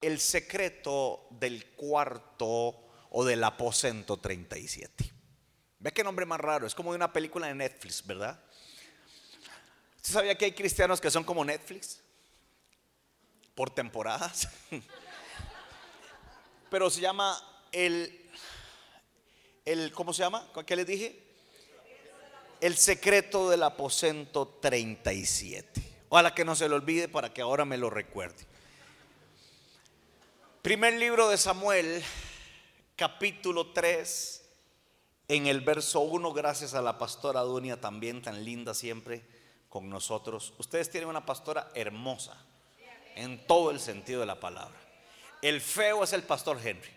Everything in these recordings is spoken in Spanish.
El secreto del cuarto o del aposento 37. ¿Ve qué nombre más raro? Es como de una película de Netflix, ¿verdad? ¿Usted sabía que hay cristianos que son como Netflix? Por temporadas. Pero se llama el, el ¿cómo se llama? ¿Qué les dije? El secreto del aposento 37. Ojalá que no se lo olvide para que ahora me lo recuerde. Primer libro de Samuel, capítulo 3, en el verso 1, gracias a la pastora Dunia también tan linda siempre con nosotros. Ustedes tienen una pastora hermosa en todo el sentido de la palabra. El feo es el pastor Henry.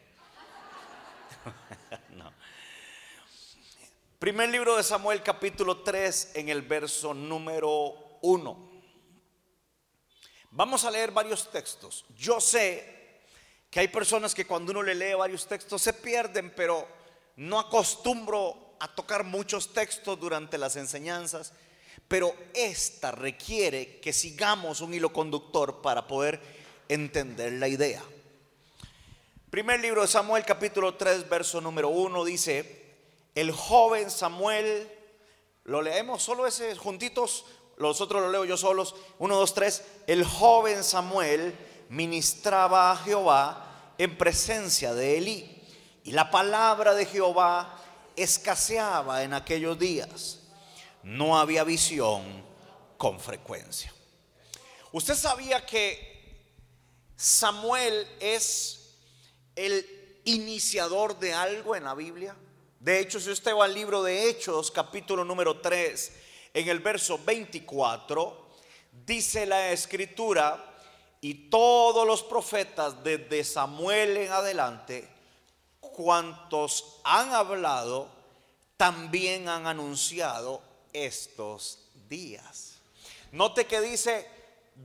no. Primer libro de Samuel capítulo 3 en el verso número 1. Vamos a leer varios textos. Yo sé que hay personas que cuando uno le lee varios textos se pierden, pero no acostumbro a tocar muchos textos durante las enseñanzas, pero esta requiere que sigamos un hilo conductor para poder entender la idea. Primer libro de Samuel capítulo 3 verso número 1 dice, el joven Samuel, lo leemos solo ese juntitos, los otros lo leo yo solos, 1, 2, 3, el joven Samuel ministraba a Jehová en presencia de Elí. Y la palabra de Jehová escaseaba en aquellos días. No había visión con frecuencia. Usted sabía que Samuel es el iniciador de algo en la Biblia. De hecho, si usted va al libro de Hechos, capítulo número 3, en el verso 24, dice la escritura, y todos los profetas desde Samuel en adelante, cuantos han hablado, también han anunciado estos días. Note que dice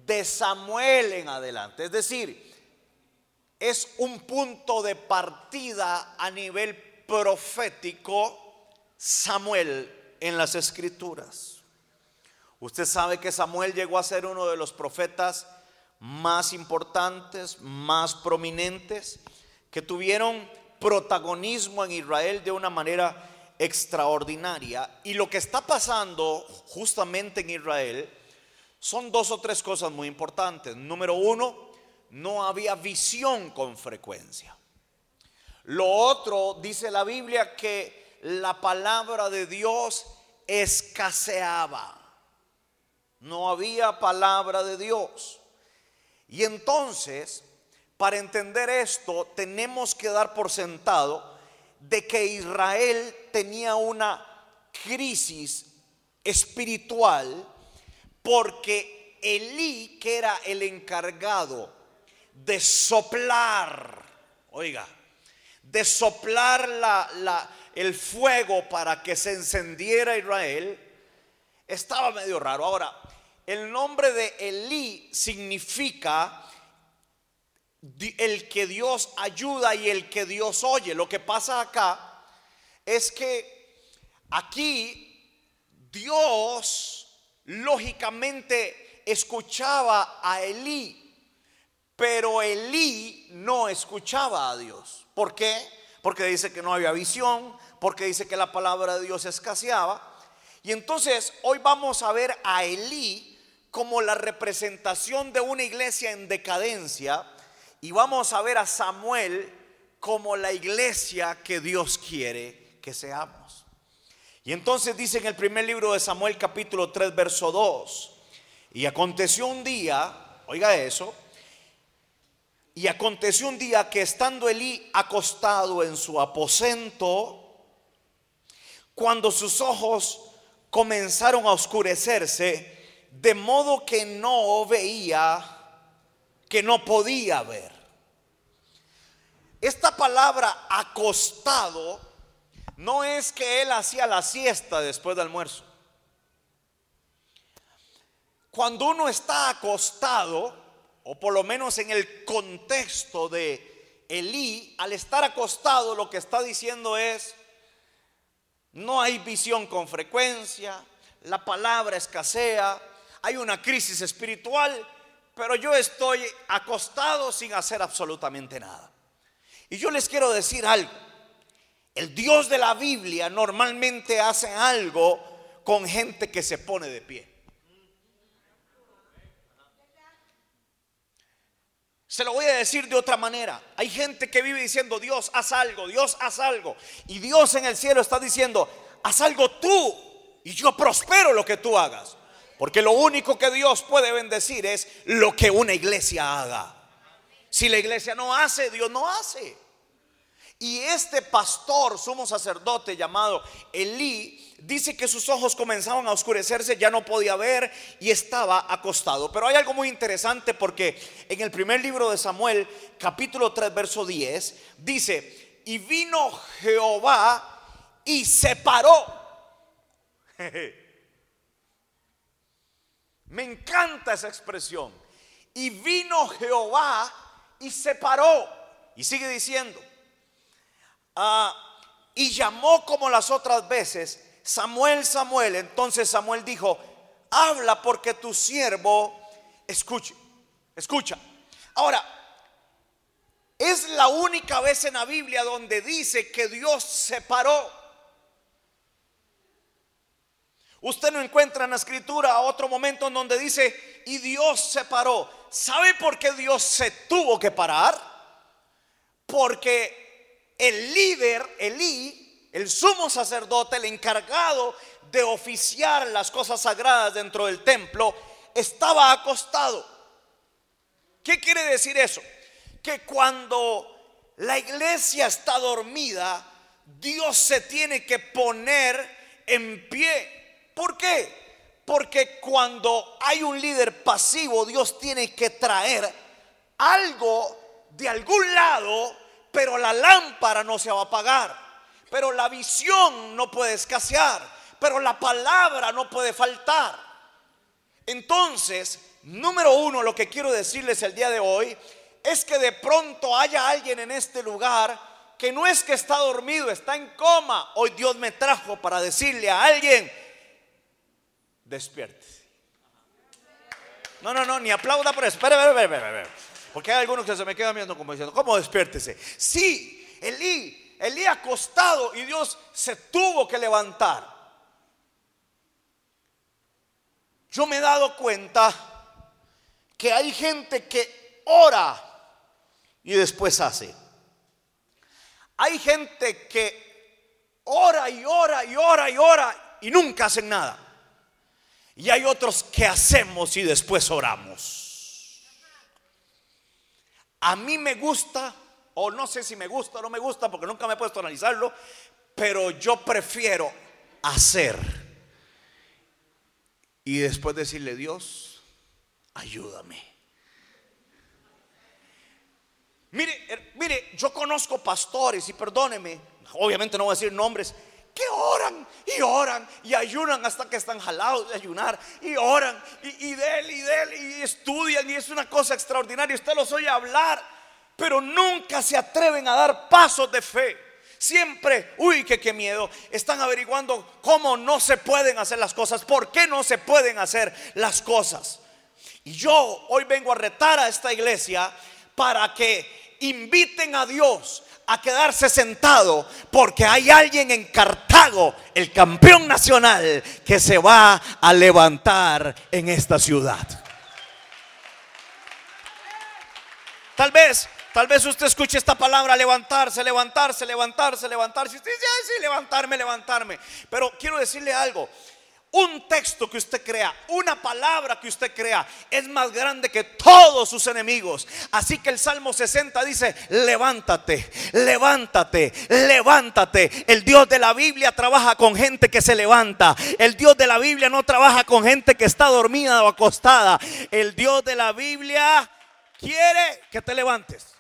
de Samuel en adelante, es decir, es un punto de partida a nivel profético Samuel en las escrituras. Usted sabe que Samuel llegó a ser uno de los profetas más importantes, más prominentes, que tuvieron protagonismo en Israel de una manera extraordinaria. Y lo que está pasando justamente en Israel son dos o tres cosas muy importantes. Número uno, no había visión con frecuencia. Lo otro, dice la Biblia, que la palabra de Dios escaseaba. No había palabra de Dios. Y entonces, para entender esto, tenemos que dar por sentado de que Israel tenía una crisis espiritual porque Elí, que era el encargado de soplar, oiga, de soplar la, el fuego para que se encendiera Israel, estaba medio raro. Ahora, el nombre de Elí significa el que Dios ayuda y el que Dios oye. Lo que pasa acá es que aquí Dios lógicamente escuchaba a Elí, pero Elí no escuchaba a Dios. ¿Por qué? Porque dice que no había visión, porque dice que la palabra de Dios escaseaba. Y entonces hoy vamos a ver a Elí como la representación de una iglesia en decadencia y vamos a ver a Samuel como la iglesia que Dios quiere que seamos. Y entonces dice en el primer libro de Samuel capítulo 3 verso 2, y aconteció un día, oiga eso, y aconteció un día que estando Elí acostado en su aposento, cuando sus ojos comenzaron a oscurecerse, de modo que no veía, que no podía ver. Esta palabra acostado no es que él hacía la siesta después del almuerzo. Cuando uno está acostado, o por lo menos en el contexto de Elí, al estar acostado lo que está diciendo es, no hay visión con frecuencia, la palabra escasea, hay una crisis espiritual, pero yo estoy acostado sin hacer absolutamente nada. Y yo les quiero decir algo. El Dios de la Biblia normalmente hace algo con gente que se pone de pie. Se lo voy a decir de otra manera. Hay gente que vive diciendo, Dios, haz algo, Dios, haz algo. Y Dios en el cielo está diciendo, haz algo tú y yo prospero lo que tú hagas. Porque lo único que Dios puede bendecir es lo que una iglesia haga. Si la iglesia no hace, Dios no hace. Y este pastor, sumo sacerdote llamado Elí, dice que sus ojos comenzaban a oscurecerse, ya no podía ver y estaba acostado. Pero hay algo muy interesante porque en el primer libro de Samuel, capítulo 3, verso 10, dice, y vino Jehová y se paró. Me encanta esa expresión. Y vino Jehová y se paró. Y sigue diciendo. Ah, y llamó como las otras veces, Samuel, Samuel. Entonces Samuel dijo, habla porque tu siervo escuche, escucha. Ahora, es la única vez en la Biblia donde dice que Dios se paró. Usted no encuentra en la escritura otro momento en donde dice, y Dios se paró. ¿Sabe por qué Dios se tuvo que parar? Porque el líder, Elí, el sumo sacerdote, el encargado de oficiar las cosas sagradas dentro del templo, estaba acostado. ¿Qué quiere decir eso? Que cuando la iglesia está dormida, Dios se tiene que poner en pie ¿Por qué? Porque cuando hay un líder pasivo, Dios tiene que traer algo de algún lado, pero la lámpara no se va a apagar, pero la visión no puede escasear, pero la palabra no puede faltar. Entonces, número uno, lo que quiero decirles el día de hoy es que de pronto haya alguien en este lugar que no es que está dormido, está en coma. Hoy Dios me trajo para decirle a alguien, despiértese. No, no, no, ni aplauda por eso. Espere, espere, espere, espere. Porque hay algunos que se me quedan viendo como diciendo, ¿cómo despiértese? Sí, Elí, Elí acostado y Dios se tuvo que levantar. Yo me he dado cuenta que hay gente que ora y después hace. Hay gente que ora y ora y ora y ora y nunca hacen nada. Y hay otros que hacemos y después oramos. A mí me gusta, o no sé si me gusta o no me gusta, porque nunca me he puesto a analizarlo, pero yo prefiero hacer. Y después decirle, Dios, ayúdame. Mire, mire, yo conozco pastores y perdóneme, obviamente no voy a decir nombres, que oran y oran y ayunan hasta que están jalados de ayunar y oran y, de él y de él y estudian y es una cosa extraordinaria. Usted los oye hablar, pero nunca se atreven a dar pasos de fe. Siempre, uy, que qué miedo, están averiguando cómo no se pueden hacer las cosas, por qué no se pueden hacer las cosas. Y yo hoy vengo a retar a esta iglesia para que inviten a Dios a quedarse sentado porque hay alguien en Cartago, el campeón nacional, que se va a levantar en esta ciudad. Tal vez, tal vez usted escuche esta palabra levantarse, levantarse, levantarse, levantarse. Usted dice, sí, levantarme, levantarme. Pero quiero decirle algo. Un texto que usted crea, una palabra que usted crea, es más grande que todos sus enemigos. Así que el Salmo 60 dice, levántate, levántate, levántate. El Dios de la Biblia trabaja con gente que se levanta. El Dios de la Biblia no trabaja con gente que está dormida o acostada. El Dios de la Biblia quiere que te levantes.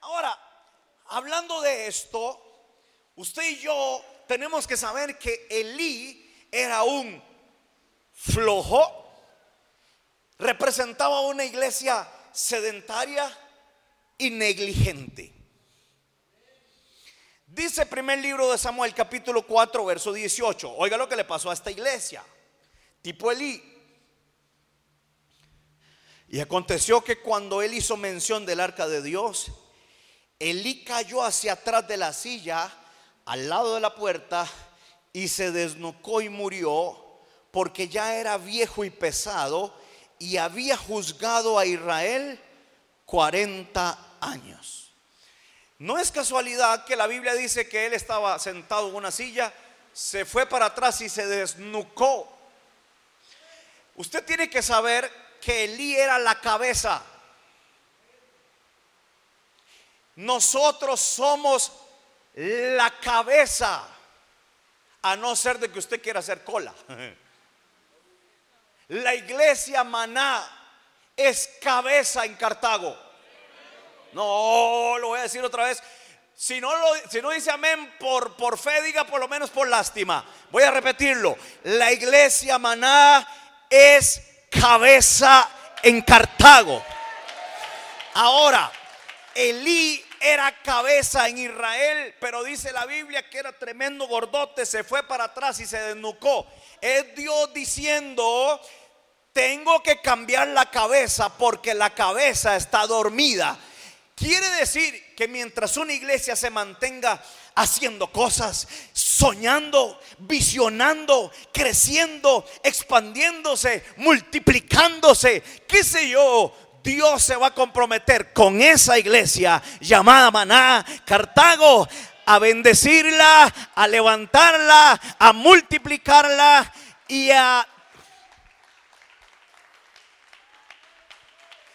Ahora, hablando de esto, usted y yo tenemos que saber que Elí era un flojo, representaba una iglesia sedentaria y negligente. Dice el primer libro de Samuel capítulo 4 verso 18. Oiga lo que le pasó a esta iglesia. Tipo Elí. Y aconteció que cuando él hizo mención del arca de Dios, Elí cayó hacia atrás de la silla, al lado de la puerta, y se desnucó y murió, porque ya era viejo y pesado, y había juzgado a Israel 40 años. No es casualidad que la Biblia dice que él estaba sentado en una silla, se fue para atrás y se desnucó. Usted tiene que saber que Elí era la cabeza. Nosotros somos la cabeza, a no ser de que usted quiera hacer cola. La iglesia maná es cabeza en Cartago. No, lo voy a decir otra vez. Si no, lo, dice amén por, por fe, diga por lo menos por lástima. Voy a repetirlo. La iglesia maná es cabeza en Cartago. Ahora, Elí era cabeza en Israel, pero dice la Biblia que era tremendo gordote, se fue para atrás y se desnucó. Es Dios diciendo, tengo que cambiar la cabeza porque la cabeza está dormida. Quiere decir que mientras una iglesia se mantenga haciendo cosas, soñando, visionando, creciendo, expandiéndose, multiplicándose, qué sé yo, Dios se va a comprometer con esa iglesia llamada Maná, Cartago, a bendecirla, a levantarla, a multiplicarla y a...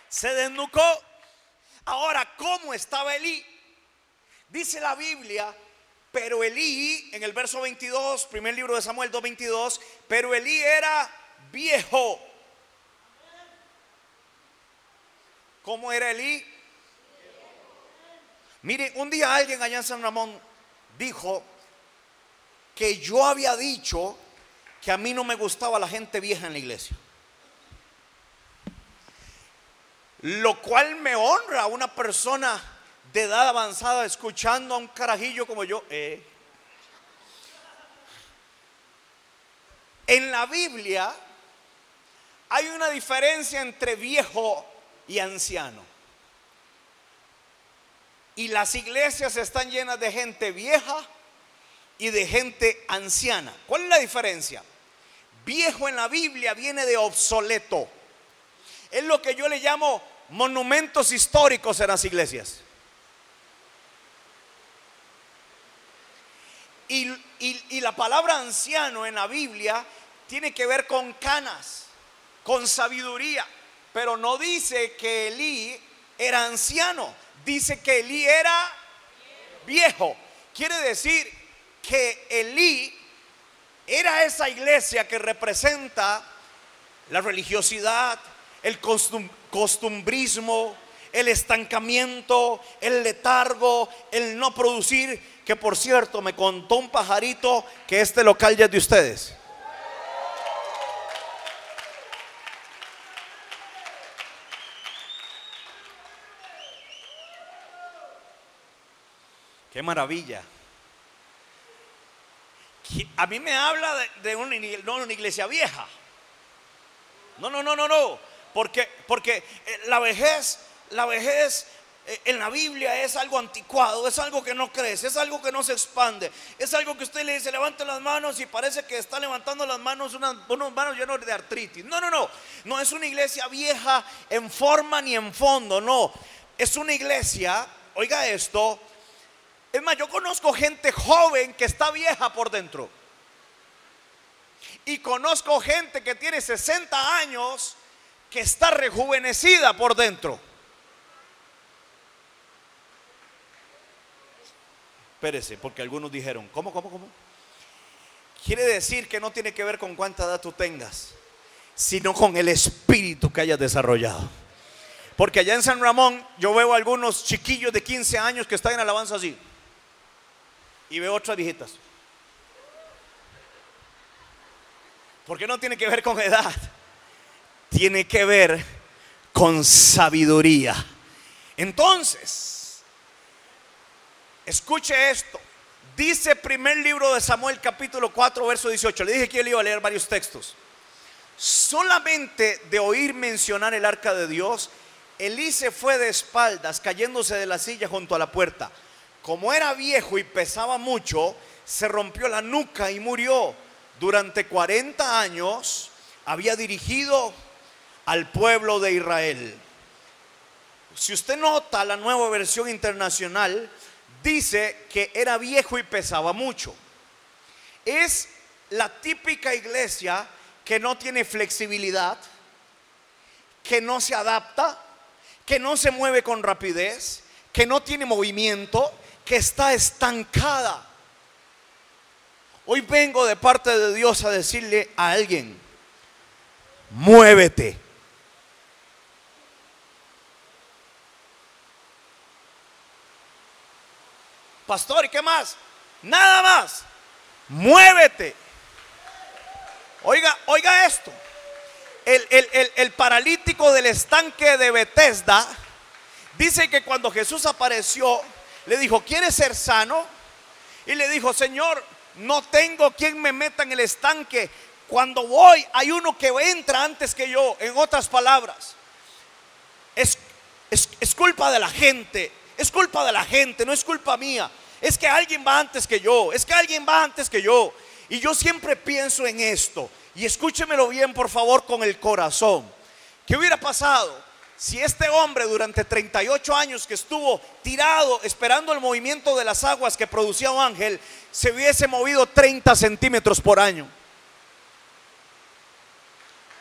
Se desnucó. Ahora, ¿cómo estaba Elí? Dice la Biblia pero Elí, en el verso 22, primer libro de Samuel 2.22, pero Elí era viejo. ¿Cómo era Elí? Mire, un día alguien allá en San Ramón dijo que yo había dicho que a mí no me gustaba la gente vieja en la iglesia. Lo cual me honra a una persona de edad avanzada escuchando a un carajillo como yo. Eh. En la Biblia hay una diferencia entre viejo y anciano. Y las iglesias están llenas de gente vieja y de gente anciana. ¿Cuál es la diferencia? Viejo en la Biblia viene de obsoleto. Es lo que yo le llamo monumentos históricos en las iglesias. Y, la palabra anciano en la Biblia tiene que ver con canas, con sabiduría. Pero no dice que Elí era anciano, dice que Elí era viejo. Quiere decir que Elí era esa iglesia que representa la religiosidad, el costumbrismo, el estancamiento, el letargo, el no producir que por cierto me contó un pajarito que este local ya es de ustedes. Qué maravilla. A mí me habla de, una, iglesia vieja. No, no, no, no, no. Porque, porque eh, la vejez, la vejez eh, en la Biblia es algo anticuado, es algo que no crece, es algo que no se expande, es algo que usted le dice, levante las manos y parece que está levantando las manos, unas, unos manos llenos de artritis. No, no, no, no es una iglesia vieja en forma ni en fondo, no, es una iglesia, oiga esto, es más, yo conozco gente joven que está vieja por dentro. Y conozco gente que tiene 60 años que está rejuvenecida por dentro. Espérese, porque algunos dijeron, ¿cómo, cómo, cómo? Quiere decir que no tiene que ver con cuánta edad tú tengas, sino con el espíritu que hayas desarrollado. Porque allá en San Ramón yo veo algunos chiquillos de 15 años que están en alabanza así. Y veo otras viejitas. Porque no tiene que ver con edad, tiene que ver con sabiduría. Entonces, Escuche esto. Dice primer libro de Samuel capítulo 4 verso 18. Le dije que yo le iba a leer varios textos. solamente de oír mencionar el arca de Dios, Elí se fue de espaldas, cayéndose de la silla junto a la puerta. Como era viejo y pesaba mucho, se rompió la nuca y murió. Durante 40 años había dirigido al pueblo de Israel. Si usted nota la nueva versión internacional, dice que era viejo y pesaba mucho. Es la típica iglesia que no tiene flexibilidad, que no se adapta, que no se mueve con rapidez, que no tiene movimiento, está estancada. Hoy vengo de parte de Dios a decirle a alguien, muévete. Pastor, ¿y qué más? Nada más. Muévete. Oiga, oiga esto. El, paralítico del estanque de Bethesda dice que cuando Jesús apareció, le dijo, ¿quieres ser sano? Y le dijo, Señor, no tengo quien me meta en el estanque. Cuando voy, hay uno que entra antes que yo. En otras palabras, es, es culpa de la gente. Es culpa de la gente, no es culpa mía. Es que alguien va antes que yo. Es que alguien va antes que yo. Y yo siempre pienso en esto. Y escúchemelo bien, por favor, con el corazón. ¿Qué hubiera pasado si este hombre durante 38 años que estuvo tirado esperando el movimiento de las aguas que producía un ángel, se hubiese movido 30 centímetros por año?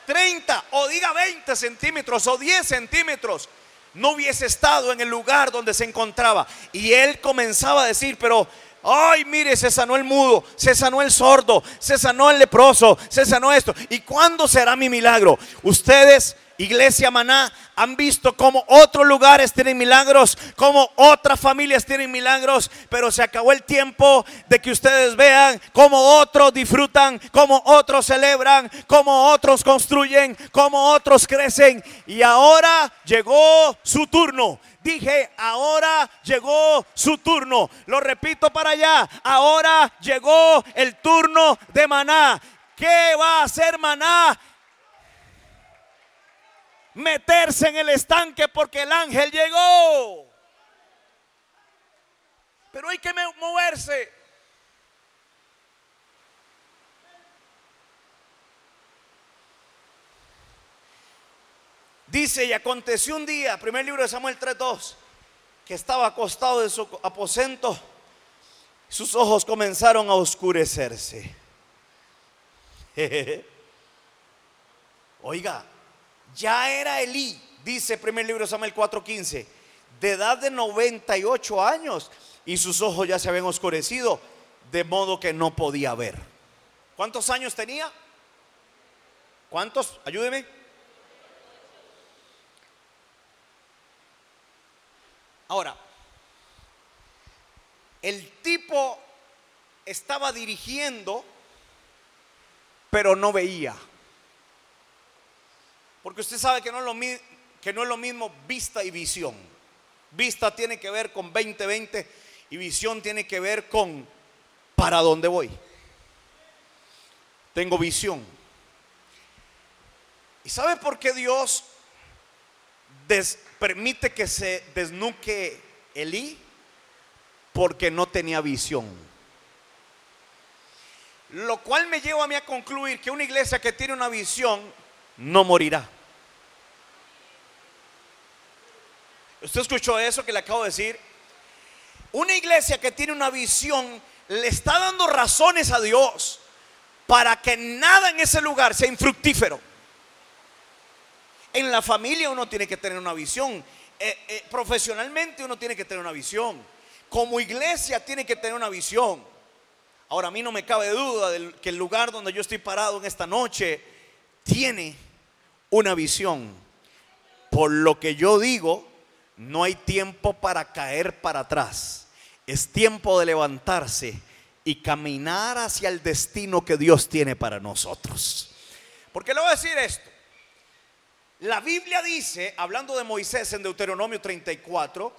30 o diga 20 centímetros o 10 centímetros no hubiese estado en el lugar donde se encontraba. Y él comenzaba a decir, pero Ay, mire, se sanó el mudo, se sanó el sordo, se sanó el leproso, se sanó esto. ¿Y cuándo será mi milagro? Ustedes, Iglesia Maná, han visto cómo otros lugares tienen milagros, cómo otras familias tienen milagros, pero se acabó el tiempo de que ustedes vean cómo otros disfrutan, cómo otros celebran, cómo otros construyen, cómo otros crecen. Y ahora llegó su turno Dije, ahora llegó su turno. Lo repito para allá. Ahora llegó el turno de maná. ¿Qué va a hacer maná? Meterse en el estanque porque el ángel llegó. Pero hay que moverse. Dice, y aconteció un día, primer libro de Samuel 3.2, que estaba acostado en su aposento, sus ojos comenzaron a oscurecerse. Oiga, ya era Elí, dice primer libro de Samuel 4.15, de edad de 98 años, y sus ojos ya se habían oscurecido, de modo que no podía ver. ¿Cuántos años tenía? ¿Cuántos? Ayúdeme. Ahora, el tipo estaba dirigiendo, pero no veía. Porque usted sabe que no, es lo, que no es lo mismo vista y visión. Vista tiene que ver con 2020 y visión tiene que ver con para dónde voy. Tengo visión. ¿Y sabe por qué Dios permite que se desnuque Elí porque no tenía visión. Lo cual me lleva a mí a concluir que una iglesia que tiene una visión no morirá. ¿Usted escuchó eso que le acabo de decir? Una iglesia que tiene una visión le está dando razones a Dios para que nada en ese lugar sea infructífero. En la familia uno tiene que tener una visión. Eh, eh, profesionalmente uno tiene que tener una visión. Como iglesia tiene que tener una visión. Ahora a mí no me cabe duda de que el lugar donde yo estoy parado en esta noche tiene una visión. Por lo que yo digo, no hay tiempo para caer para atrás. Es tiempo de levantarse y caminar hacia el destino que Dios tiene para nosotros. Porque le voy a decir esto. La Biblia dice, hablando de Moisés en Deuteronomio 34,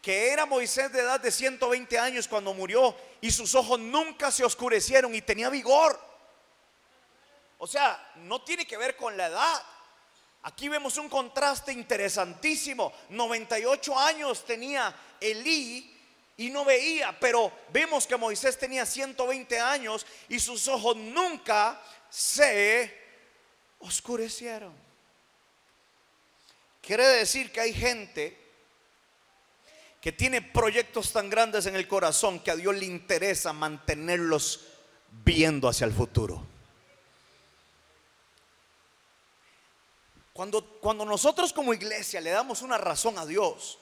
que era Moisés de edad de 120 años cuando murió y sus ojos nunca se oscurecieron y tenía vigor. O sea, no tiene que ver con la edad. Aquí vemos un contraste interesantísimo. 98 años tenía Elí y no veía, pero vemos que Moisés tenía 120 años y sus ojos nunca se oscurecieron. Quiere decir que hay gente que tiene proyectos tan grandes en el corazón que a Dios le interesa mantenerlos viendo hacia el futuro. Cuando, nosotros como iglesia le damos una razón a Dios,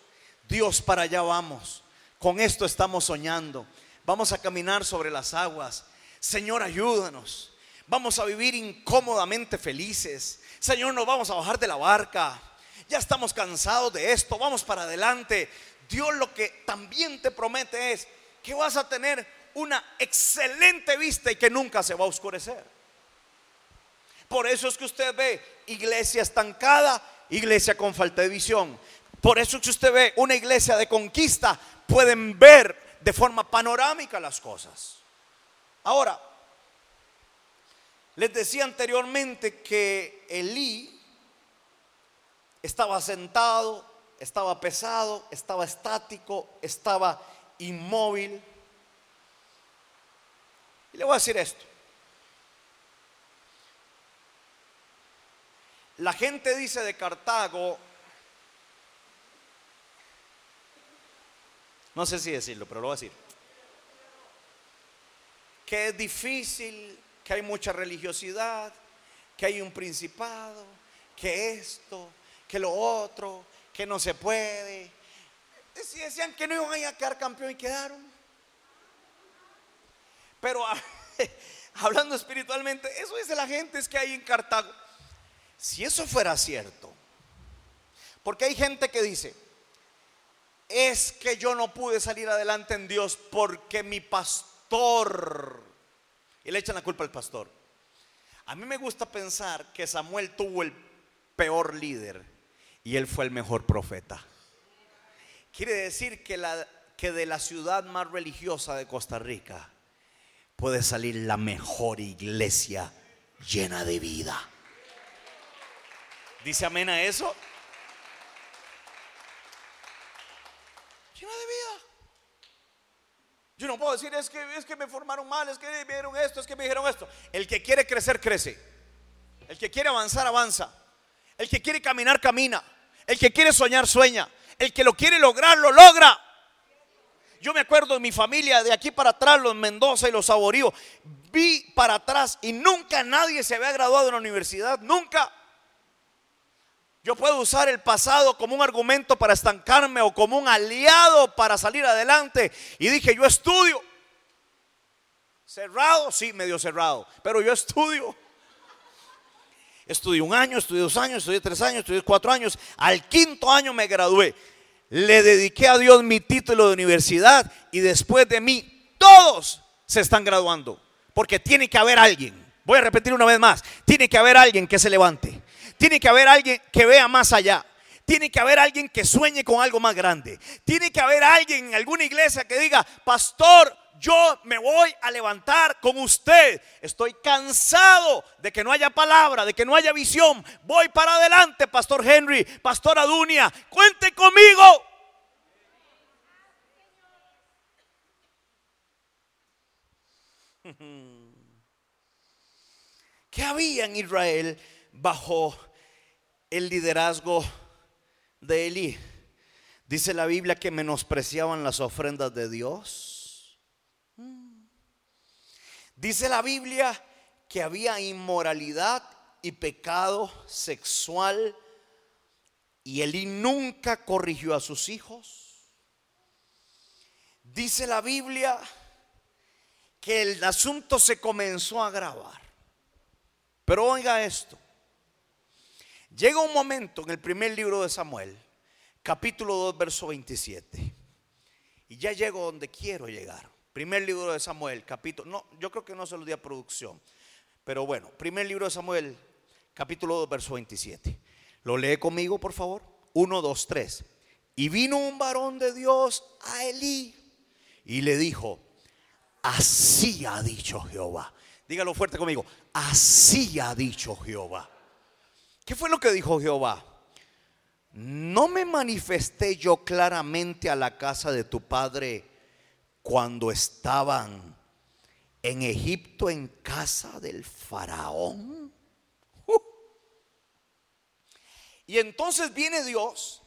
Dios para allá vamos. Con esto estamos soñando. Vamos a caminar sobre las aguas. Señor, ayúdanos. Vamos a vivir incómodamente felices. Señor, nos vamos a bajar de la barca. Ya estamos cansados de esto. Vamos para adelante. Dios lo que también te promete es que vas a tener una excelente vista y que nunca se va a oscurecer. Por eso es que usted ve iglesia estancada, iglesia con falta de visión. Por eso es que usted ve una iglesia de conquista, pueden ver de forma panorámica las cosas. Ahora, les decía anteriormente que Elí estaba sentado, estaba pesado, estaba estático, estaba inmóvil. Y le voy a decir esto. La gente dice de Cartago, no sé si decirlo, pero lo voy a decir, que es difícil, que hay mucha religiosidad, que hay un principado, que esto, que lo otro, que no se puede. Decían que no iban a quedar campeón y quedaron. Pero hablando espiritualmente, eso dice la gente, es que hay en Cartago. Si eso fuera cierto, porque hay gente que dice, es que yo no pude salir adelante en Dios porque mi pastor, y le echan la culpa al pastor. A mí me gusta pensar que Samuel tuvo el peor líder y él fue el mejor profeta. Quiere decir que, la, que de la ciudad más religiosa de Costa Rica puede salir la mejor iglesia llena de vida. ¿Dice amén a eso? Llena de vida. Yo no puedo decir, es que, es que me formaron mal, es que me dijeron esto, es que me dijeron esto. El que quiere crecer, crece. El que quiere avanzar, avanza. El que quiere caminar, camina. El que quiere soñar, sueña. El que lo quiere lograr, lo logra. Yo me acuerdo de mi familia de aquí para atrás, los Mendoza y los Saborío. Vi para atrás y nunca nadie se había graduado en la universidad. Nunca. Yo puedo usar el pasado como un argumento para estancarme o como un aliado para salir adelante. Y dije, yo estudio. Cerrado, sí, medio cerrado, pero yo estudio. Estudié un año, estudié dos años, estudié tres años, estudié cuatro años. Al quinto año me gradué. Le dediqué a Dios mi título de universidad y después de mí todos se están graduando. Porque tiene que haber alguien. Voy a repetir una vez más. Tiene que haber alguien que se levante. Tiene que haber alguien que vea más allá. Tiene que haber alguien que sueñe con algo más grande. Tiene que haber alguien en alguna iglesia que diga, pastor, yo me voy a levantar con usted. Estoy cansado de que no haya palabra, de que no haya visión. Voy para adelante, Pastor Henry, Pastor Adunia. Cuente conmigo. ¿Qué había en Israel bajo el liderazgo de Elí. Dice la Biblia que menospreciaban las ofrendas de Dios. Dice la Biblia que había inmoralidad y pecado sexual y Elí nunca corrigió a sus hijos. Dice la Biblia que el asunto se comenzó a agravar. Pero oiga esto. Llega un momento en el primer libro de Samuel, capítulo 2, verso 27. Y ya llego donde quiero llegar. Primer libro de Samuel, capítulo, no, yo creo que no se lo di a producción. Pero bueno, primer libro de Samuel, capítulo 2, verso 27. ¿Lo lee conmigo, por favor? 1, 2, 3. Y vino un varón de Dios a Elí y le dijo, así ha dicho Jehová, Dígalo fuerte conmigo. Así ha dicho Jehová. ¿Qué fue lo que dijo Jehová? No me manifesté yo claramente a la casa de tu padre cuando estaban en Egipto en casa del faraón. Uh. Y entonces viene Dios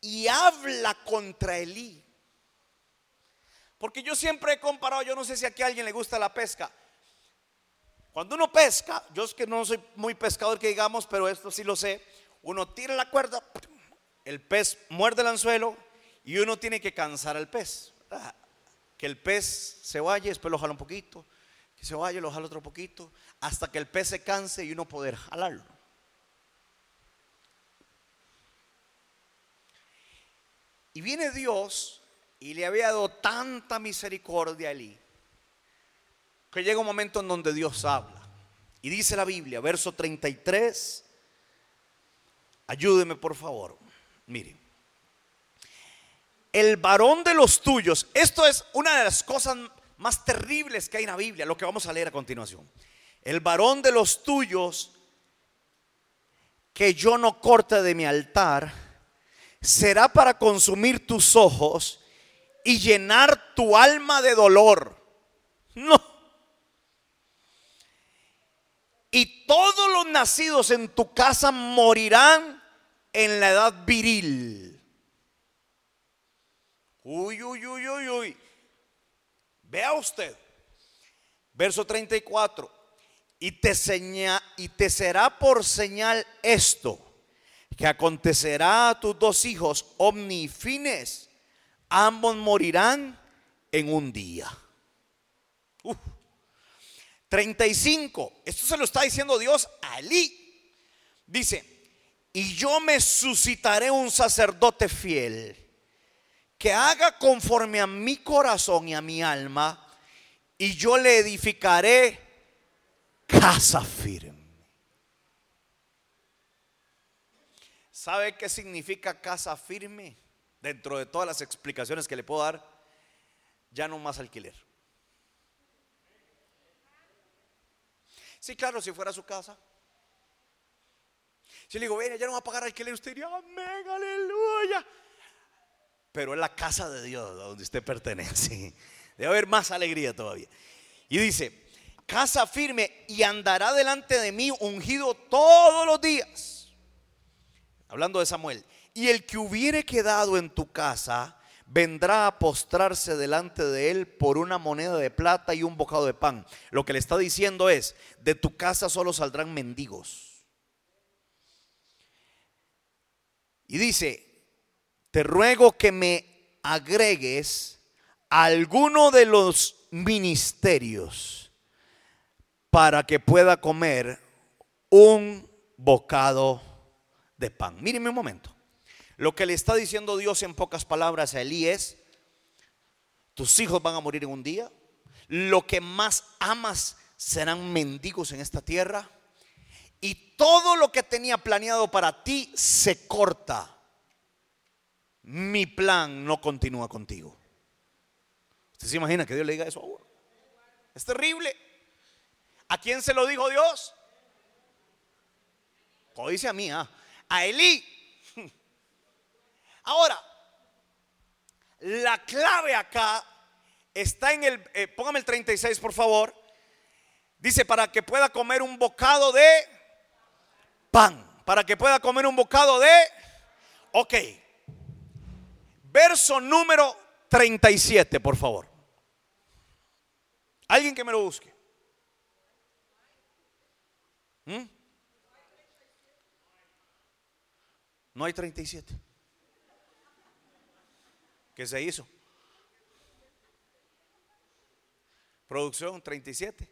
y habla contra Elí. Porque yo siempre he comparado, yo no sé si aquí a alguien le gusta la pesca. Cuando uno pesca, yo es que no soy muy pescador que digamos, pero esto sí lo sé, uno tira la cuerda, el pez muerde el anzuelo y uno tiene que cansar al pez. Que el pez se vaya, después lo jala un poquito, que se vaya, lo jala otro poquito, hasta que el pez se canse y uno poder jalarlo. Y viene Dios y le había dado tanta misericordia a que llega un momento en donde Dios habla. Y dice la Biblia, verso 33, ayúdeme por favor. Miren, el varón de los tuyos, esto es una de las cosas más terribles que hay en la Biblia, lo que vamos a leer a continuación. El varón de los tuyos que yo no corte de mi altar, será para consumir tus ojos y llenar tu alma de dolor. No. Y todos los nacidos en tu casa morirán en la edad viril. Uy, uy, uy, uy, uy. Vea usted. Verso 34. Y te, y te será por señal esto, que acontecerá a tus dos hijos omnifines, ambos morirán en un día. 35. Esto se lo está diciendo Dios a Elí. Dice, y yo me suscitaré un sacerdote fiel que haga conforme a mi corazón y a mi alma, y yo le edificaré casa firme. ¿Sabe qué significa casa firme? Dentro de todas las explicaciones que le puedo dar, ya no más alquiler. Sí, claro, si fuera su casa. Si le digo, ven, ya no va a pagar alquiler, usted diría, amén, aleluya. Pero es la casa de Dios donde usted pertenece. Debe haber más alegría todavía. Y dice, casa firme y andará delante de mí ungido todos los días. Hablando de Samuel. Y el que hubiere quedado en tu casa vendrá a postrarse delante de él por una moneda de plata y un bocado de pan. Lo que le está diciendo es, de tu casa solo saldrán mendigos. Y dice, te ruego que me agregues alguno de los ministerios para que pueda comer un bocado de pan. Mírenme un momento. Lo que le está diciendo Dios en pocas palabras a Elí es, tus hijos van a morir en un día, lo que más amas serán mendigos en esta tierra y todo lo que tenía planeado para ti se corta. Mi plan no continúa contigo. ¿Usted se imagina que Dios le diga eso a? Es terrible. ¿A quién se lo dijo Dios? Dice a mí, ¿ah? a Elí. Ahora, la clave acá está en el, eh, póngame el 36 por favor. Dice, para que pueda comer un bocado de pan. Para que pueda comer un bocado de... Ok. Verso número 37, por favor. Alguien que me lo busque. ¿Mm? No hay 37. ¿Qué se hizo? Producción 37.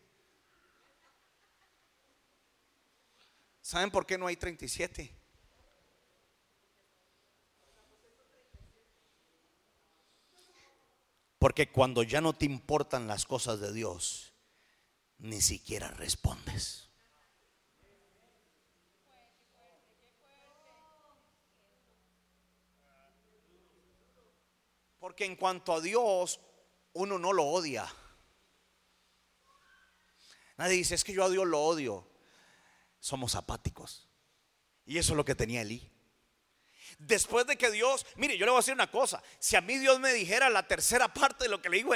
¿Saben por qué no hay 37? Porque cuando ya no te importan las cosas de Dios, ni siquiera respondes. Porque en cuanto a Dios, uno no lo odia. Nadie dice, es que yo a Dios lo odio. Somos apáticos. Y eso es lo que tenía Elí. Después de que Dios, mire, yo le voy a decir una cosa, si a mí Dios me dijera la tercera parte de lo que le dijo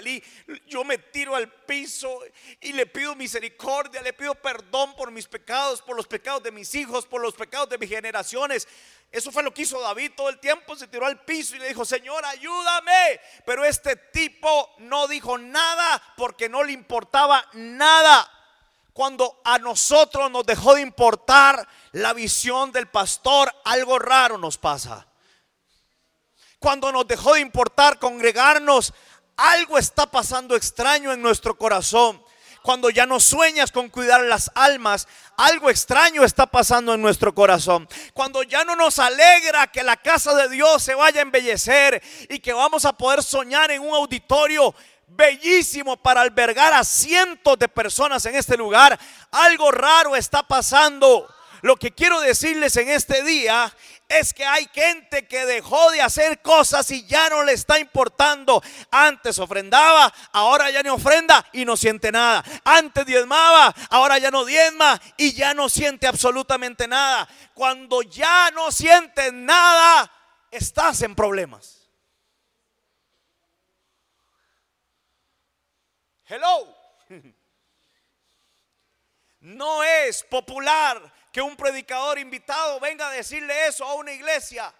yo me tiro al piso y le pido misericordia, le pido perdón por mis pecados, por los pecados de mis hijos, por los pecados de mis generaciones. Eso fue lo que hizo David todo el tiempo, se tiró al piso y le dijo, Señor, ayúdame. Pero este tipo no dijo nada porque no le importaba nada cuando a nosotros nos dejó de importar la visión del pastor, algo raro nos pasa. Cuando nos dejó de importar congregarnos, algo está pasando extraño en nuestro corazón. Cuando ya no sueñas con cuidar las almas, algo extraño está pasando en nuestro corazón. Cuando ya no nos alegra que la casa de Dios se vaya a embellecer y que vamos a poder soñar en un auditorio bellísimo para albergar a cientos de personas en este lugar, algo raro está pasando. Lo que quiero decirles en este día es que hay gente que dejó de hacer cosas y ya no le está importando. Antes ofrendaba, ahora ya no ofrenda y no siente nada. Antes diezmaba, ahora ya no diezma y ya no siente absolutamente nada. Cuando ya no sientes nada, estás en problemas. Hello. No es popular que un predicador invitado venga a decirle eso a una iglesia,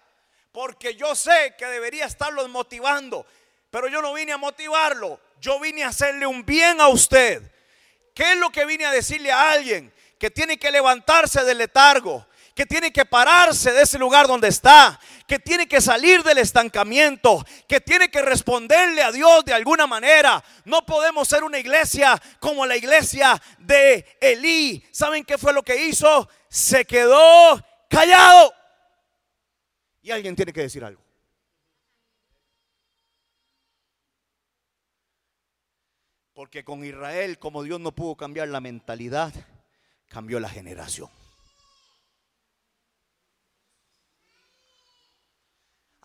porque yo sé que debería estarlos motivando, pero yo no vine a motivarlo, yo vine a hacerle un bien a usted. ¿Qué es lo que vine a decirle a alguien? Que tiene que levantarse del letargo, que tiene que pararse de ese lugar donde está, que tiene que salir del estancamiento, que tiene que responderle a Dios de alguna manera. No podemos ser una iglesia como la iglesia de Elí. ¿Saben qué fue lo que hizo? Se quedó callado. Y alguien tiene que decir algo. Porque con Israel, como Dios no pudo cambiar la mentalidad, cambió la generación.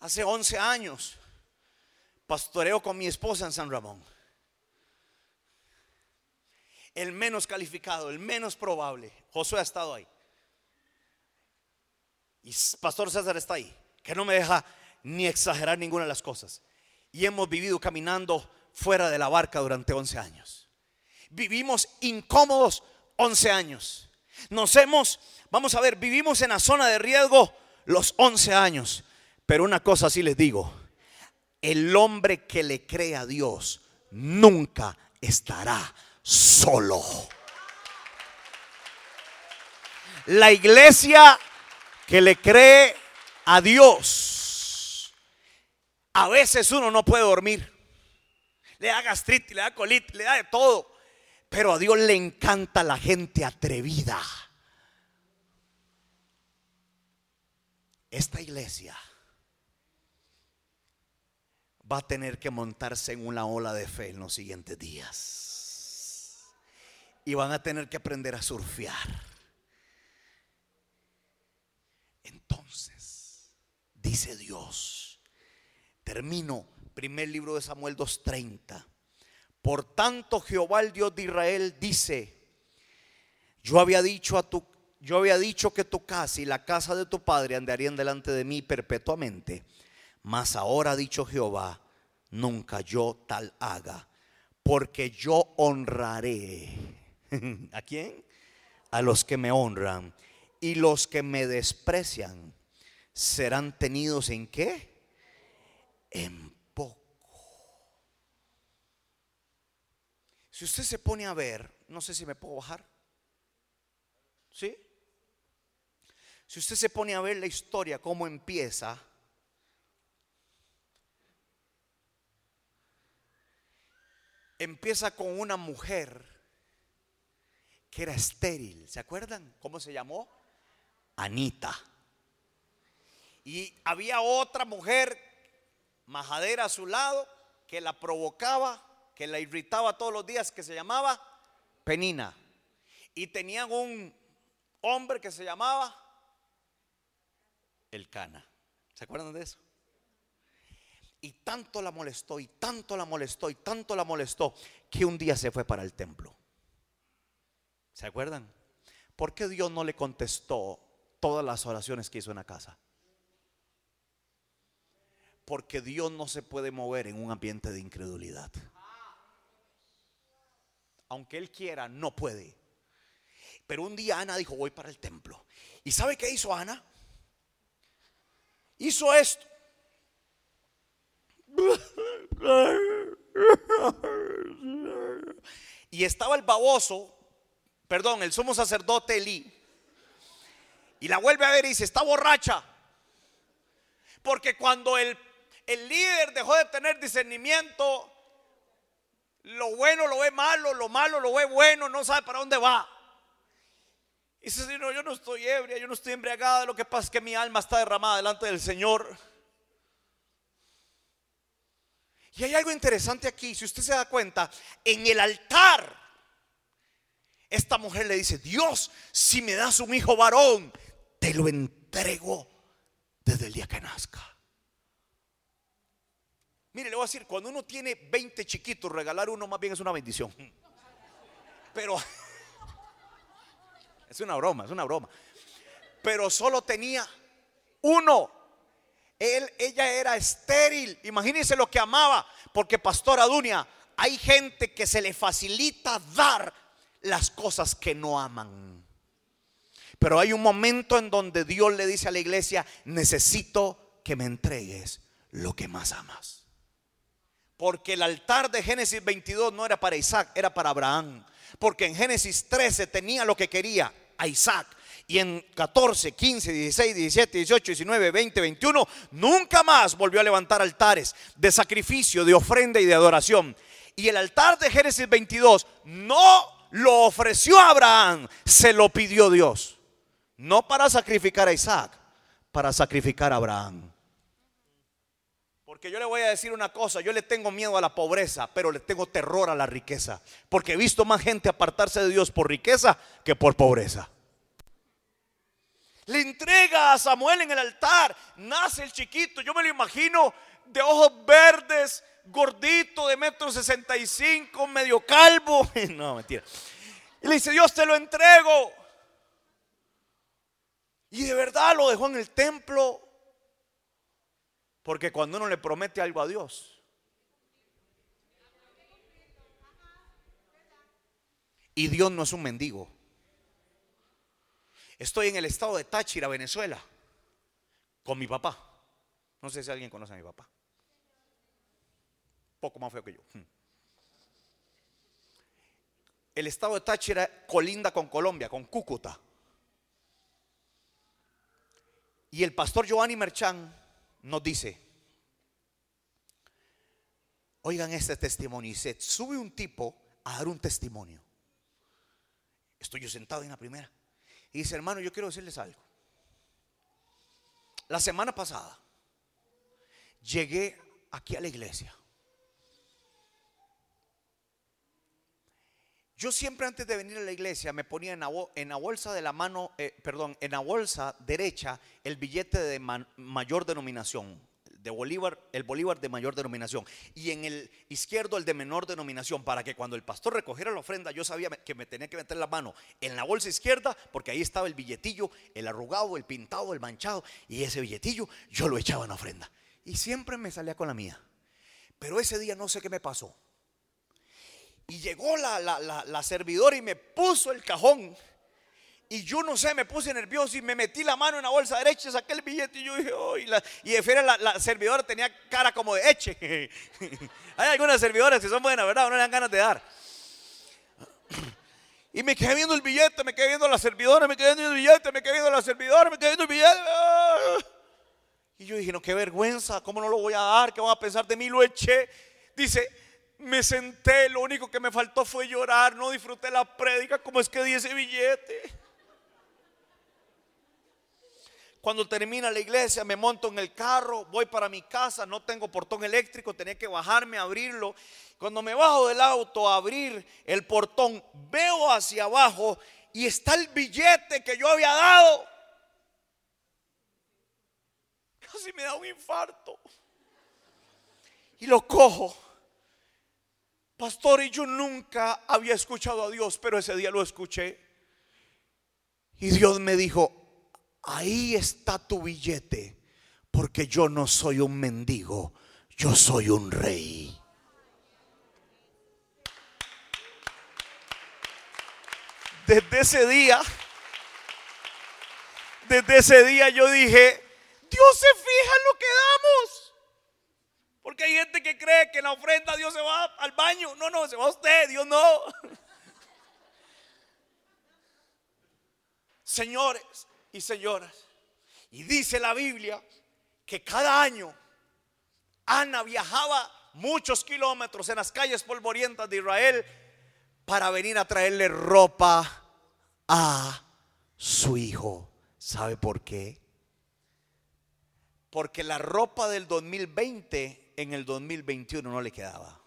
Hace 11 años pastoreo con mi esposa en San Ramón. El menos calificado, el menos probable. Josué ha estado ahí. Y Pastor César está ahí, que no me deja ni exagerar ninguna de las cosas. Y hemos vivido caminando fuera de la barca durante 11 años. Vivimos incómodos 11 años. Nos hemos, vamos a ver, vivimos en la zona de riesgo los 11 años. Pero una cosa sí les digo, el hombre que le cree a Dios nunca estará solo. La iglesia que le cree a Dios, a veces uno no puede dormir. Le da gastritis, le da colitis, le da de todo. Pero a Dios le encanta la gente atrevida. Esta iglesia va a tener que montarse en una ola de fe en los siguientes días. Y van a tener que aprender a surfear. Entonces, dice Dios, termino, primer libro de Samuel 2.30. Por tanto, Jehová el Dios de Israel dice, yo había dicho a tu yo había dicho que tu casa y la casa de tu padre andarían delante de mí perpetuamente. Mas ahora ha dicho Jehová, nunca yo tal haga, porque yo honraré. ¿A quién? A los que me honran. Y los que me desprecian serán tenidos en qué? En poco. Si usted se pone a ver, no sé si me puedo bajar. ¿Sí? Si usted se pone a ver la historia, cómo empieza, empieza con una mujer que era estéril. ¿Se acuerdan cómo se llamó? Anita. Y había otra mujer majadera a su lado que la provocaba, que la irritaba todos los días, que se llamaba Penina. Y tenían un hombre que se llamaba El Cana. ¿Se acuerdan de eso? Y tanto la molestó, y tanto la molestó, y tanto la molestó, que un día se fue para el templo. ¿Se acuerdan? ¿Por qué Dios no le contestó todas las oraciones que hizo en la casa? Porque Dios no se puede mover en un ambiente de incredulidad. Aunque Él quiera, no puede. Pero un día Ana dijo, voy para el templo. ¿Y sabe qué hizo Ana? Hizo esto. Y estaba el baboso, perdón, el sumo sacerdote Elí. Y la vuelve a ver y dice, está borracha. Porque cuando el, el líder dejó de tener discernimiento, lo bueno lo ve malo, lo malo lo ve bueno, no sabe para dónde va. Y dice, no, yo no estoy ebria, yo no estoy embriagada, lo que pasa es que mi alma está derramada delante del Señor. Y hay algo interesante aquí, si usted se da cuenta, en el altar, esta mujer le dice, Dios, si me das un hijo varón, te lo entrego desde el día que nazca. Mire, le voy a decir, cuando uno tiene 20 chiquitos, regalar uno más bien es una bendición. Pero es una broma, es una broma. Pero solo tenía uno. Él, ella era estéril. Imagínense lo que amaba. Porque, Pastora Dunia, hay gente que se le facilita dar las cosas que no aman. Pero hay un momento en donde Dios le dice a la iglesia, necesito que me entregues lo que más amas. Porque el altar de Génesis 22 no era para Isaac, era para Abraham. Porque en Génesis 13 tenía lo que quería, a Isaac y en 14, 15, 16, 17, 18, 19, 20, 21, nunca más volvió a levantar altares de sacrificio, de ofrenda y de adoración. Y el altar de Génesis 22 no lo ofreció a Abraham, se lo pidió Dios. No para sacrificar a Isaac, para sacrificar a Abraham. Porque yo le voy a decir una cosa, yo le tengo miedo a la pobreza, pero le tengo terror a la riqueza. Porque he visto más gente apartarse de Dios por riqueza que por pobreza. Le entrega a Samuel en el altar. Nace el chiquito. Yo me lo imagino de ojos verdes, gordito, de metro sesenta y cinco, medio calvo. No, mentira. Y le dice, Dios te lo entrego. Y de verdad lo dejó en el templo. Porque cuando uno le promete algo a Dios. Y Dios no es un mendigo. Estoy en el estado de Táchira, Venezuela, con mi papá. No sé si alguien conoce a mi papá. Poco más feo que yo. Hmm. El estado de Táchira colinda con Colombia, con Cúcuta. Y el pastor Giovanni Merchán nos dice, oigan este testimonio, y se sube un tipo a dar un testimonio. Estoy yo sentado en la primera. Y dice, hermano, yo quiero decirles algo. La semana pasada llegué aquí a la iglesia. Yo siempre antes de venir a la iglesia me ponía en la, bolsa de la mano, eh, perdón, en la bolsa derecha el billete de mayor denominación de Bolívar, el Bolívar de mayor denominación y en el izquierdo el de menor denominación, para que cuando el pastor recogiera la ofrenda yo sabía que me tenía que meter la mano en la bolsa izquierda porque ahí estaba el billetillo, el arrugado, el pintado, el manchado y ese billetillo yo lo echaba en la ofrenda y siempre me salía con la mía. Pero ese día no sé qué me pasó. Y llegó la, la servidora y me puso el cajón y yo no sé, me puse nervioso y me metí la mano en la bolsa derecha, saqué el billete y yo dije, oh, y, la, y fuera la, servidora tenía cara como de eche. Hay algunas servidoras que son buenas, ¿verdad? No le dan ganas de dar. Y me quedé viendo el billete, me quedé viendo la servidora, me quedé viendo el billete, me quedé viendo la servidora, me quedé viendo el billete. Y yo dije, no, qué vergüenza, ¿cómo no lo voy a dar? ¿Qué van a pensar de mí? Lo eché. Dice, me senté, lo único que me faltó fue llorar, no disfruté la prédica, como es que di ese billete. Cuando termina la iglesia, me monto en el carro, voy para mi casa, no tengo portón eléctrico, tenía que bajarme abrirlo. Cuando me bajo del auto a abrir el portón, veo hacia abajo y está el billete que yo había dado. Casi me da un infarto. Y lo cojo. pastor, y yo nunca había escuchado a Dios, pero ese día lo escuché. Y Dios me dijo, ahí está tu billete, porque yo no soy un mendigo, yo soy un rey. Desde ese día, desde ese día yo dije, Dios se fija en lo que damos. Porque hay gente que cree que en la ofrenda Dios se va al baño. No, no, se va usted, Dios no. Señores y señoras, y dice la Biblia que cada año Ana viajaba muchos kilómetros en las calles polvorientas de Israel para venir a traerle ropa a su hijo. ¿Sabe por qué? Porque la ropa del 2020 en el 2021 no le quedaba.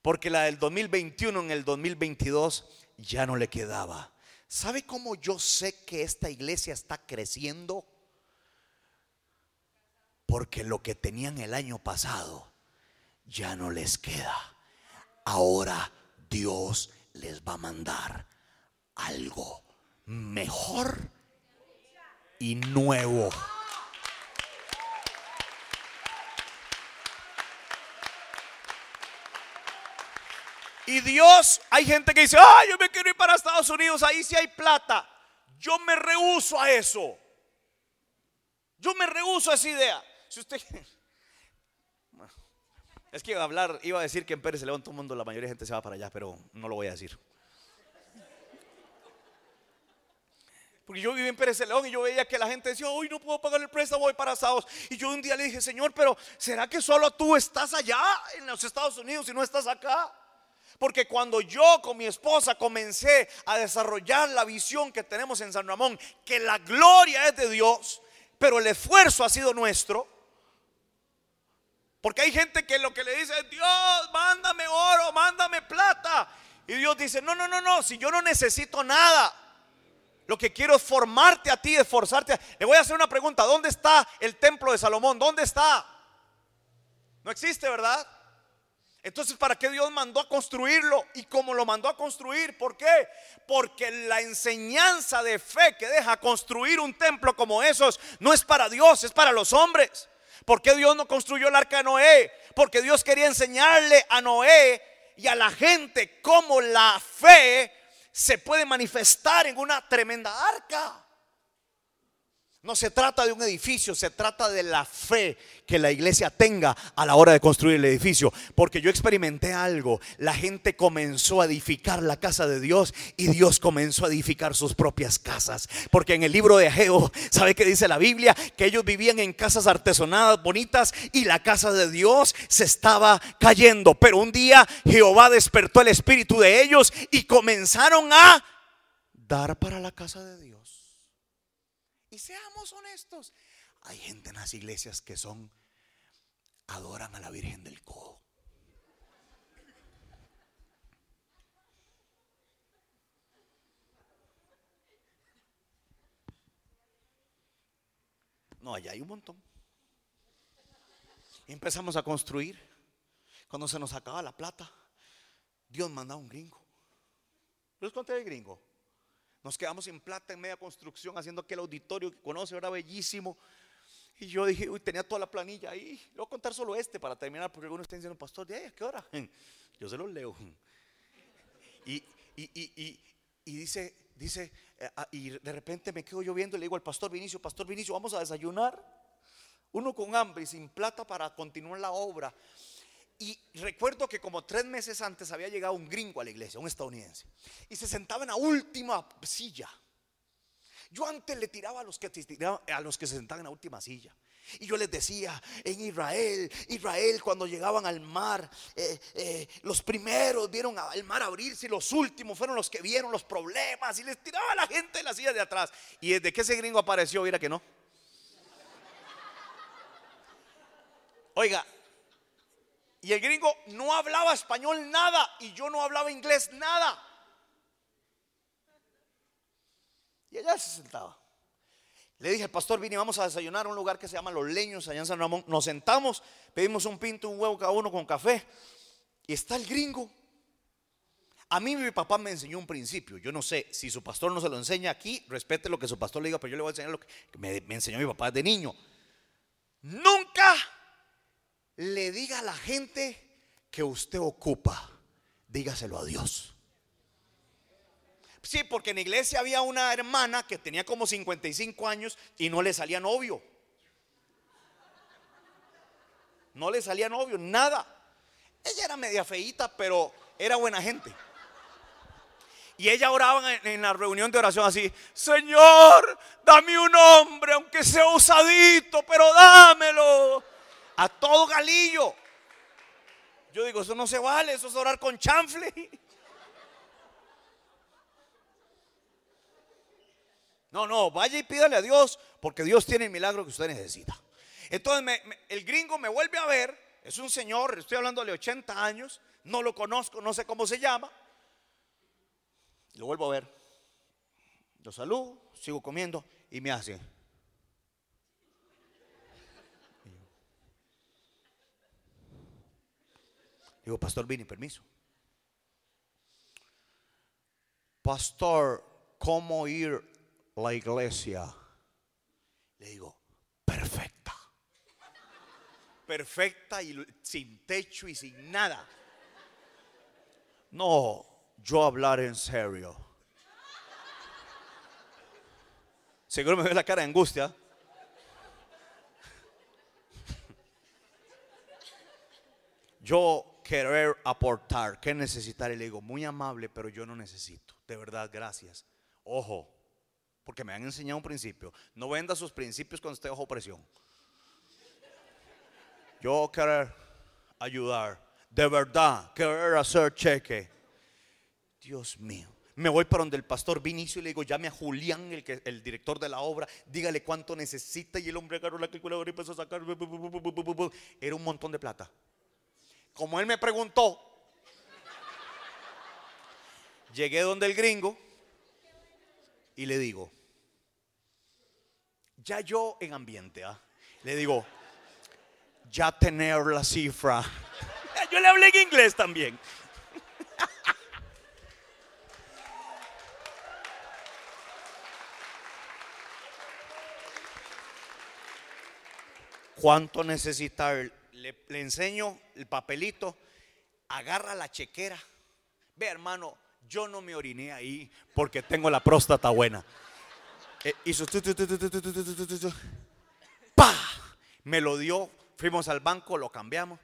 Porque la del 2021 en el 2022 ya no le quedaba. ¿Sabe cómo yo sé que esta iglesia está creciendo? Porque lo que tenían el año pasado ya no les queda. Ahora Dios les va a mandar algo mejor y nuevo. Y Dios, hay gente que dice, ah, yo me quiero ir para Estados Unidos, ahí sí hay plata. Yo me rehuso a eso. Yo me rehuso a esa idea. Si usted... Es que iba a hablar, iba a decir que en Pérez León todo el mundo, la mayoría de gente se va para allá, pero no lo voy a decir. Porque yo viví en Pérez León y yo veía que la gente decía, hoy no puedo pagar el préstamo, voy para Estados. Y yo un día le dije, Señor, pero ¿será que solo tú estás allá en los Estados Unidos y no estás acá? Porque cuando yo con mi esposa comencé a desarrollar la visión que tenemos en San Ramón, que la gloria es de Dios, pero el esfuerzo ha sido nuestro. Porque hay gente que lo que le dice es, Dios, mándame oro, mándame plata. Y Dios dice, no, no, no, no, si yo no necesito nada. Lo que quiero es formarte a ti, esforzarte. Le voy a hacer una pregunta, ¿dónde está el templo de Salomón? ¿Dónde está? No existe, ¿verdad? Entonces, ¿para qué Dios mandó a construirlo? Y como lo mandó a construir, ¿por qué? Porque la enseñanza de fe que deja construir un templo como esos no es para Dios, es para los hombres. ¿Por qué Dios no construyó el arca de Noé? Porque Dios quería enseñarle a Noé y a la gente cómo la fe se puede manifestar en una tremenda arca. No se trata de un edificio, se trata de la fe que la iglesia tenga a la hora de construir el edificio. Porque yo experimenté algo. La gente comenzó a edificar la casa de Dios y Dios comenzó a edificar sus propias casas. Porque en el libro de Ageo, ¿sabe qué dice la Biblia? Que ellos vivían en casas artesonadas, bonitas, y la casa de Dios se estaba cayendo. Pero un día Jehová despertó el espíritu de ellos y comenzaron a dar para la casa de Dios. Seamos honestos, hay gente en las iglesias que son, adoran a la Virgen del Codo. No, allá hay un montón. Empezamos a construir. Cuando se nos acaba la plata, Dios manda un gringo. ¿Les conté el gringo? Nos quedamos sin plata en media construcción haciendo aquel auditorio que conoce, era bellísimo. Y yo dije, uy, tenía toda la planilla ahí. Le voy a contar solo este para terminar, porque algunos están diciendo, pastor, ¿de qué hora? Yo se los leo. Y, dice, dice, eh, ah, y de repente me quedo yo viendo y le digo al pastor Vinicio, pastor Vinicio, vamos a desayunar. Uno con hambre y sin plata para continuar la obra. Y recuerdo que como tres meses antes había llegado un gringo a la iglesia, un estadounidense, y se sentaba en la última silla. Yo antes le tiraba a los que, se sentaban en la última silla. Y yo les decía, en Israel, Israel cuando llegaban al mar, eh, eh, los primeros vieron al mar abrirse y los últimos fueron los que vieron los problemas y les tiraba a la gente de la silla de atrás. Y desde que ese gringo apareció, mira que no. Oiga, y el gringo no hablaba español nada y yo no hablaba inglés nada. Y allá se sentaba. Le dije pastor, vine, vamos a desayunar a un lugar que se llama Los Leños, allá en San Ramón. Nos sentamos, pedimos un pinto, un huevo cada uno con café. Y está el gringo A mí mi papá me enseñó un principio. Yo no sé si su pastor no se lo enseña aquí, respete lo que su pastor le diga, pero yo le voy a enseñar lo que me, me enseñó mi papá de niño. Nunca le diga a la gente que usted ocupa, dígaselo a Dios. Sí, porque en la iglesia había una hermana que tenía como 55 años y no le salía novio. No le salía novio, nada. Ella era media feíta, pero era buena gente. Y ella oraba en, la reunión de oración así, Señor, dame un hombre, aunque sea usadito, pero dámelo. A todo galillo. Yo digo, eso no se vale, eso es orar con chanfle. No, no, vaya y pídale a Dios, porque Dios tiene el milagro que usted necesita. Entonces el gringo me vuelve a ver, es un señor, estoy hablando de 80 años, no lo conozco, no sé cómo se llama. Lo vuelvo a ver. Lo saludo, sigo comiendo y me hace. Digo, pastor Vini, permiso. Pastor, ¿cómo ir la iglesia? Le digo, perfecta. Perfecta y sin techo y sin nada. No, yo hablar en serio. Seguro me ve la cara de angustia. Yo querer aportar, ¿qué necesitar? Y le digo, muy amable, pero yo no necesito. De verdad, gracias. Ojo, porque me han enseñado un principio. No venda sus principios cuando esté bajo presión. Yo querer ayudar, de verdad, querer hacer cheque. Dios mío. Me voy para donde el pastor Vinicio y le digo, llame a Julián, el, que, el director de la obra, dígale cuánto necesita. Y el hombre agarró la calculadora y empezó a sacar. Era un montón de plata. Como él me preguntó, llegué donde el gringo y le digo, ya yo en ambiente, ¿ah? le digo, ya tener la cifra. Yo le hablé en inglés también. ¿Cuánto necesita? Le, enseño el papelito, agarra la chequera. Ve, hermano, yo no me oriné ahí porque tengo la próstata buena. hizo ¡pa! Me lo dio, fuimos al banco, lo cambiamos.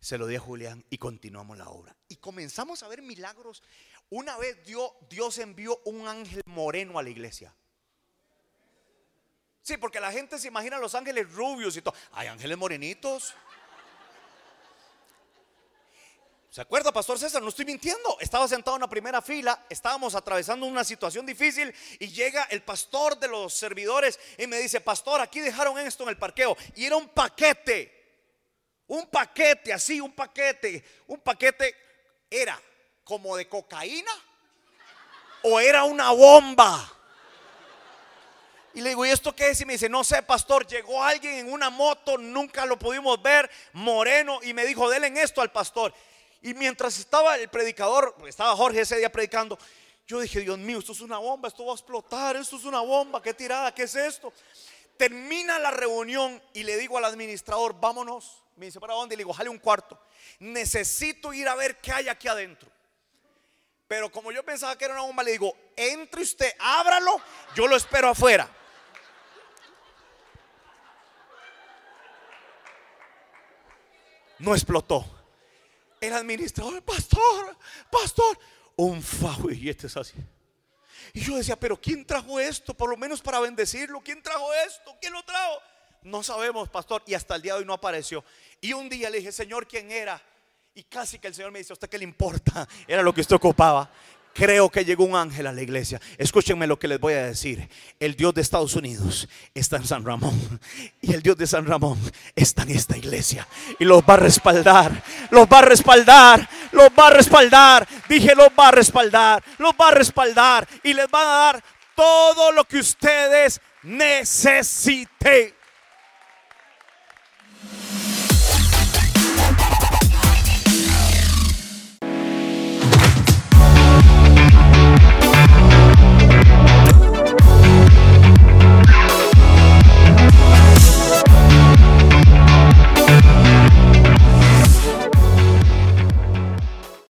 Se lo di a Julián y continuamos la obra. Y comenzamos a ver milagros. Una vez Dios envió un ángel moreno a la iglesia. Sí, porque la gente se imagina los ángeles rubios y todo. Hay ángeles morenitos. ¿Se acuerda, Pastor César? No estoy mintiendo. Estaba sentado en la primera fila, estábamos atravesando una situación difícil y llega el pastor de los servidores y me dice, Pastor, aquí dejaron esto en el parqueo. Y era un paquete. Un paquete, así, un paquete. Un paquete era como de cocaína o era una bomba. Y le digo, ¿y esto qué es? Y me dice, no sé, pastor, llegó alguien en una moto, nunca lo pudimos ver, moreno, y me dijo, denle esto al pastor. Y mientras estaba el predicador, estaba Jorge ese día predicando, yo dije, Dios mío, esto es una bomba, esto va a explotar, esto es una bomba, qué tirada, qué es esto. Termina la reunión y le digo al administrador, vámonos. Me dice, ¿para dónde? Y le digo, jale un cuarto. Necesito ir a ver qué hay aquí adentro. Pero como yo pensaba que era una bomba, le digo, entre usted, ábralo, yo lo espero afuera. No explotó. El administrador, pastor, pastor, un este es así. Y yo decía, pero ¿quién trajo esto? Por lo menos para bendecirlo. ¿Quién trajo esto? ¿Quién lo trajo? No sabemos, pastor. Y hasta el día de hoy no apareció. Y un día le dije, Señor, ¿quién era? Y casi que el Señor me dice, ¿a usted qué le importa? Era lo que usted ocupaba. Creo que llegó un ángel a la iglesia. Escúchenme lo que les voy a decir. El Dios de Estados Unidos está en San Ramón. Y el Dios de San Ramón está en esta iglesia. Y los va a respaldar. Los va a respaldar. Los va a respaldar. Dije, los va a respaldar. Los va a respaldar. Y les va a dar todo lo que ustedes necesiten.